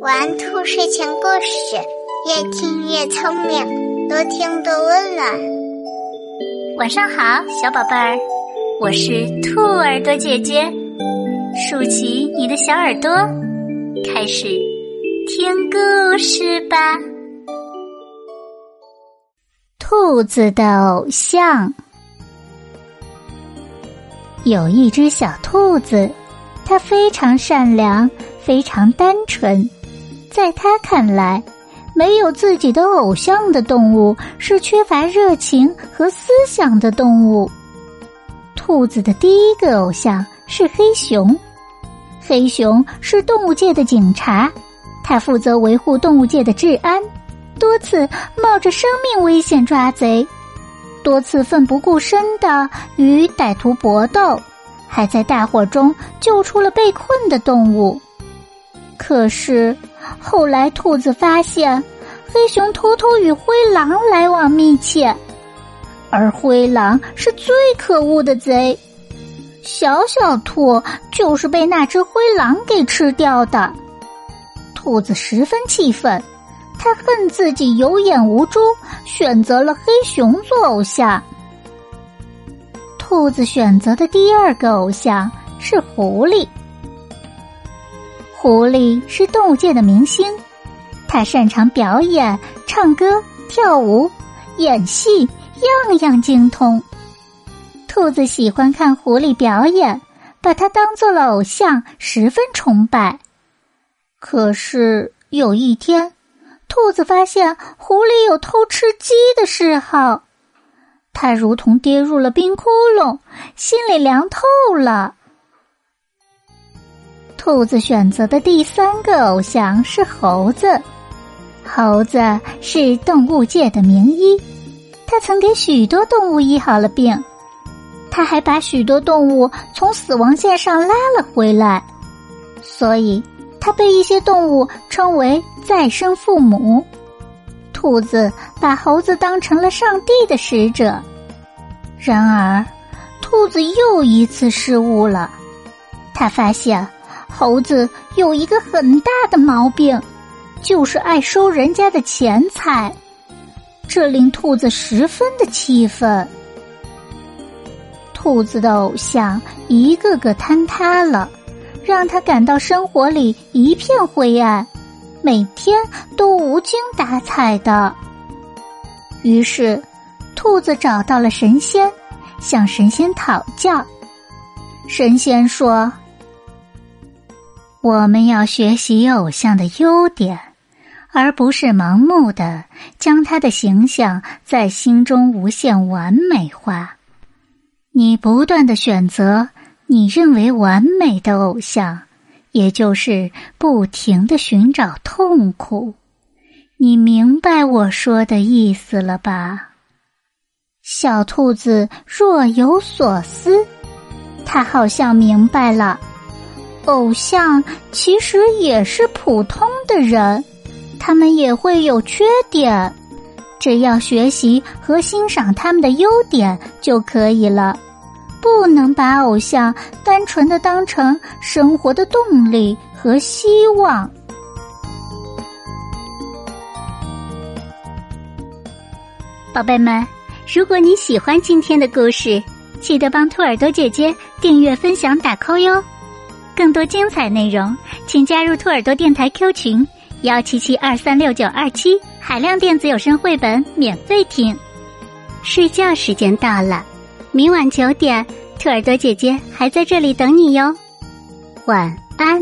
玩兔睡前故事，越听越聪明，多听多温暖。晚上好，小宝贝儿，我是兔耳朵姐姐，竖起你的小耳朵，开始听故事吧。兔子的偶像，有一只小兔子，它非常善良，非常单纯。在他看来，没有自己的偶像的动物是缺乏热情和思想的动物。兔子的第一个偶像是黑熊，黑熊是动物界的警察，他负责维护动物界的治安，多次冒着生命危险抓贼，多次奋不顾身的与歹徒搏斗，还在大火中救出了被困的动物。可是。后来，兔子发现黑熊偷偷与灰狼来往密切，而灰狼是最可恶的贼。小小兔就是被那只灰狼给吃掉的。兔子十分气愤，他恨自己有眼无珠，选择了黑熊做偶像。兔子选择的第二个偶像是狐狸。狐狸是动物界的明星，它擅长表演、唱歌、跳舞、演戏，样样精通。兔子喜欢看狐狸表演，把它当做了偶像，十分崇拜。可是有一天，兔子发现狐狸有偷吃鸡的嗜好，它如同跌入了冰窟窿，心里凉透了。兔子选择的第三个偶像是猴子。猴子是动物界的名医，他曾给许多动物医好了病，他还把许多动物从死亡线上拉了回来，所以他被一些动物称为再生父母。兔子把猴子当成了上帝的使者。然而，兔子又一次失误了，他发现。猴子有一个很大的毛病，就是爱收人家的钱财，这令兔子十分的气愤。兔子的偶像一个个坍塌了，让他感到生活里一片灰暗，每天都无精打采的。于是，兔子找到了神仙，向神仙讨教。神仙说。我们要学习偶像的优点，而不是盲目的将他的形象在心中无限完美化。你不断的选择你认为完美的偶像，也就是不停的寻找痛苦。你明白我说的意思了吧？小兔子若有所思，它好像明白了。偶像其实也是普通的人，他们也会有缺点，只要学习和欣赏他们的优点就可以了。不能把偶像单纯的当成生活的动力和希望。宝贝们，如果你喜欢今天的故事，记得帮兔耳朵姐姐订阅、分享、打 call 哟。更多精彩内容，请加入兔耳朵电台 Q 群幺七七二三六九二七，海量电子有声绘本免费听。睡觉时间到了，明晚九点，兔耳朵姐姐还在这里等你哟。晚安。